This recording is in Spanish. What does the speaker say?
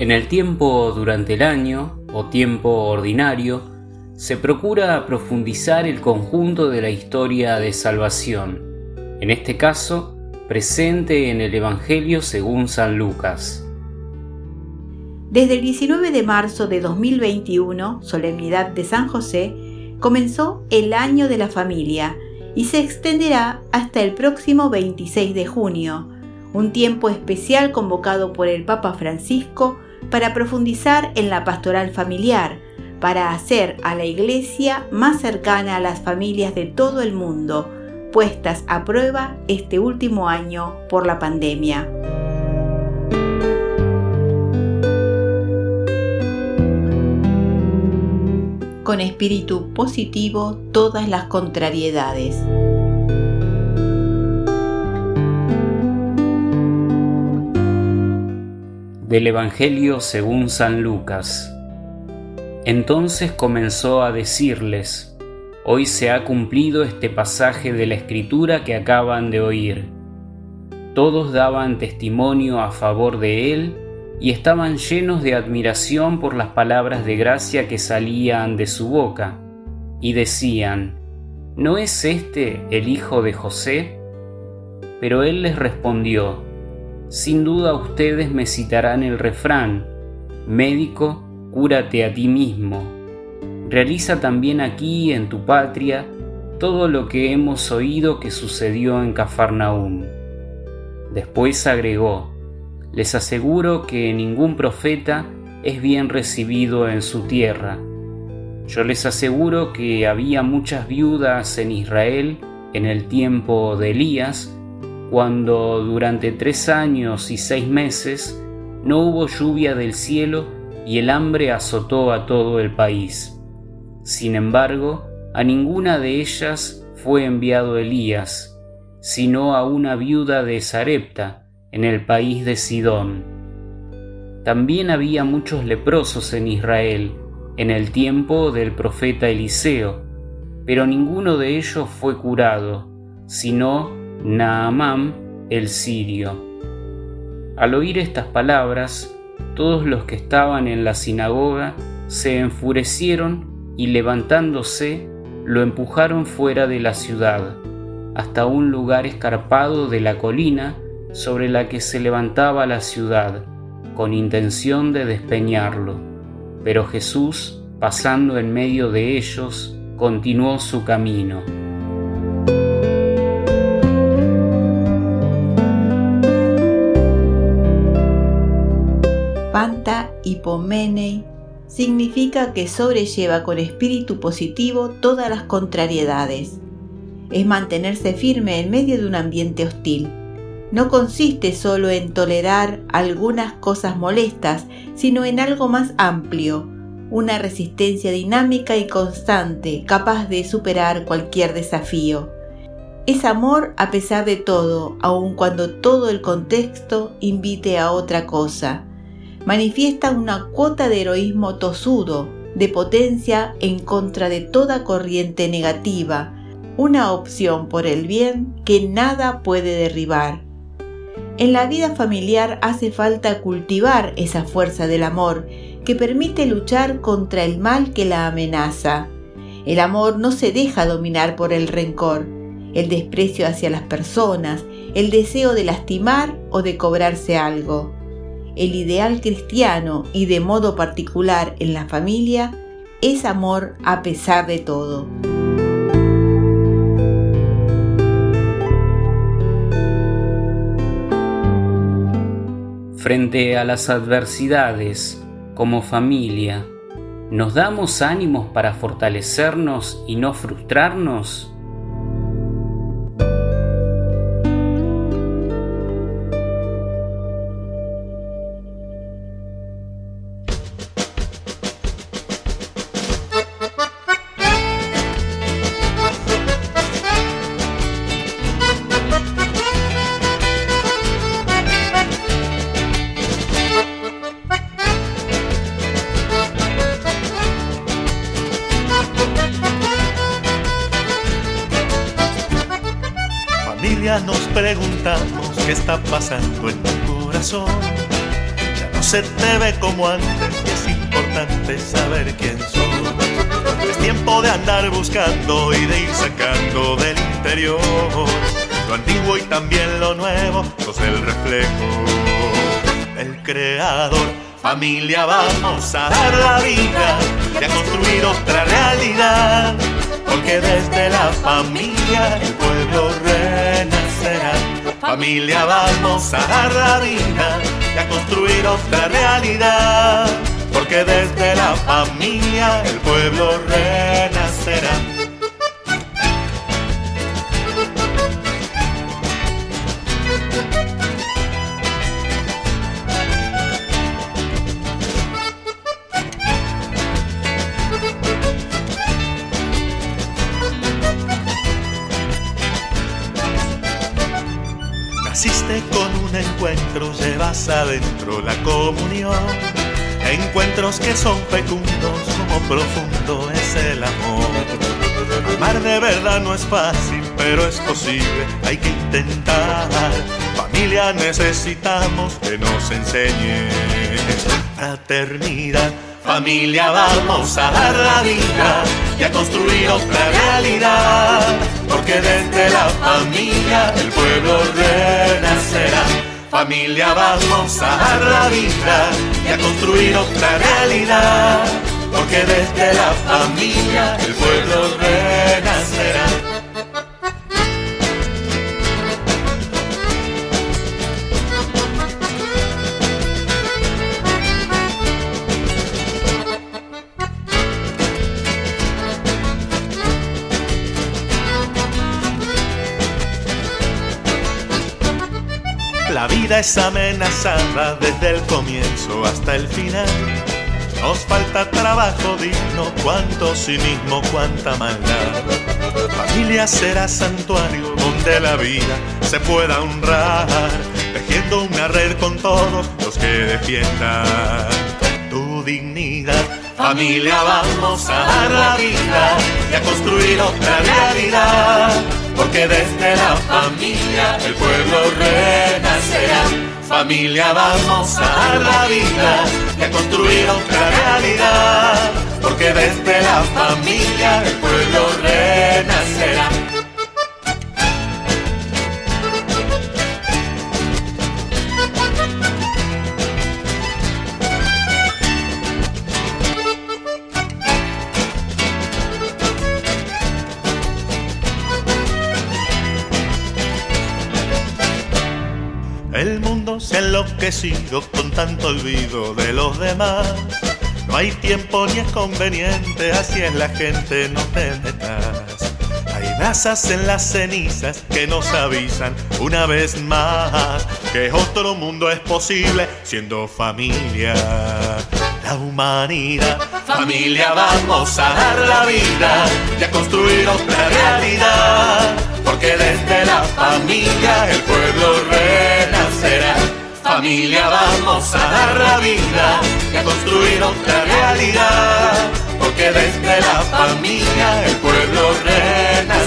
En el tiempo durante el año o tiempo ordinario, se procura profundizar el conjunto de la historia de salvación, en este caso, presente en el Evangelio según San Lucas. Desde el 19 de marzo de 2021, solemnidad de San José, comenzó el año de la familia y se extenderá hasta el próximo 26 de junio, un tiempo especial convocado por el Papa Francisco para profundizar en la pastoral familiar, para hacer a la Iglesia más cercana a las familias de todo el mundo, puestas a prueba este último año por la pandemia. Con espíritu positivo todas las contrariedades. Del Evangelio según San Lucas. Entonces comenzó a decirles, Hoy se ha cumplido este pasaje de la escritura que acaban de oír. Todos daban testimonio a favor de él y estaban llenos de admiración por las palabras de gracia que salían de su boca, y decían, ¿no es este el hijo de José? Pero él les respondió, sin duda ustedes me citarán el refrán, médico, cúrate a ti mismo. Realiza también aquí, en tu patria, todo lo que hemos oído que sucedió en Cafarnaúm. Después agregó, les aseguro que ningún profeta es bien recibido en su tierra. Yo les aseguro que había muchas viudas en Israel en el tiempo de Elías, cuando durante tres años y seis meses no hubo lluvia del cielo y el hambre azotó a todo el país. Sin embargo, a ninguna de ellas fue enviado Elías, sino a una viuda de Sarepta, en el país de Sidón. También había muchos leprosos en Israel, en el tiempo del profeta Eliseo, pero ninguno de ellos fue curado, sino Naamán el sirio. Al oír estas palabras, todos los que estaban en la sinagoga se enfurecieron y levantándose lo empujaron fuera de la ciudad, hasta un lugar escarpado de la colina sobre la que se levantaba la ciudad, con intención de despeñarlo. Pero Jesús, pasando en medio de ellos, continuó su camino. Hipomenei significa que sobrelleva con espíritu positivo todas las contrariedades. Es mantenerse firme en medio de un ambiente hostil. No consiste solo en tolerar algunas cosas molestas, sino en algo más amplio, una resistencia dinámica y constante, capaz de superar cualquier desafío. Es amor a pesar de todo, aun cuando todo el contexto invite a otra cosa manifiesta una cuota de heroísmo tosudo, de potencia en contra de toda corriente negativa, una opción por el bien que nada puede derribar. En la vida familiar hace falta cultivar esa fuerza del amor que permite luchar contra el mal que la amenaza. El amor no se deja dominar por el rencor, el desprecio hacia las personas, el deseo de lastimar o de cobrarse algo el ideal cristiano y de modo particular en la familia es amor a pesar de todo. Frente a las adversidades, como familia, ¿nos damos ánimos para fortalecernos y no frustrarnos? Preguntamos qué está pasando en tu corazón. Ya no se te ve como antes y es importante saber quién sos. Es tiempo de andar buscando y de ir sacando del interior lo antiguo y también lo nuevo, sos el reflejo del creador. Familia, vamos a dar la vida y a construir otra realidad, porque desde la familia Familia, vamos a vida y a construir otra realidad, porque desde la familia el pueblo renacerá. Naciste con un encuentro, llevas adentro la comunión. Encuentros que son fecundos, como profundo es el amor. Amar de verdad no es fácil, pero es posible, hay que intentar. Familia necesitamos que nos enseñe fraternidad. Familia vamos a dar la vida y a construir otra realidad, porque desde la familia el pueblo renacerá. Familia vamos a dar la vida y a construir otra realidad, porque desde la familia el pueblo renacerá. Es amenazada desde el comienzo hasta el final. Nos falta trabajo digno, cuánto cinismo, cuánta maldad. Familia será santuario donde la vida se pueda honrar, tejiendo una red con todos los que defiendan tu dignidad. Familia, vamos a dar la vida y a construir otra realidad porque desde la familia el pueblo renacerá. Familia, vamos a dar la vida y a construir otra realidad, porque desde la familia el pueblo El mundo se ha enloquecido con tanto olvido de los demás. No hay tiempo ni es conveniente, así es la gente, no te metas. Hay brasas en las cenizas que nos avisan una vez más que otro mundo es posible siendo familia. La humanidad, familia, vamos a dar la vida y a construir otra realidad, porque desde la familia el pueblo. Familia, vamos a dar la vida y a construir otra realidad, porque desde la familia el pueblo renacerá.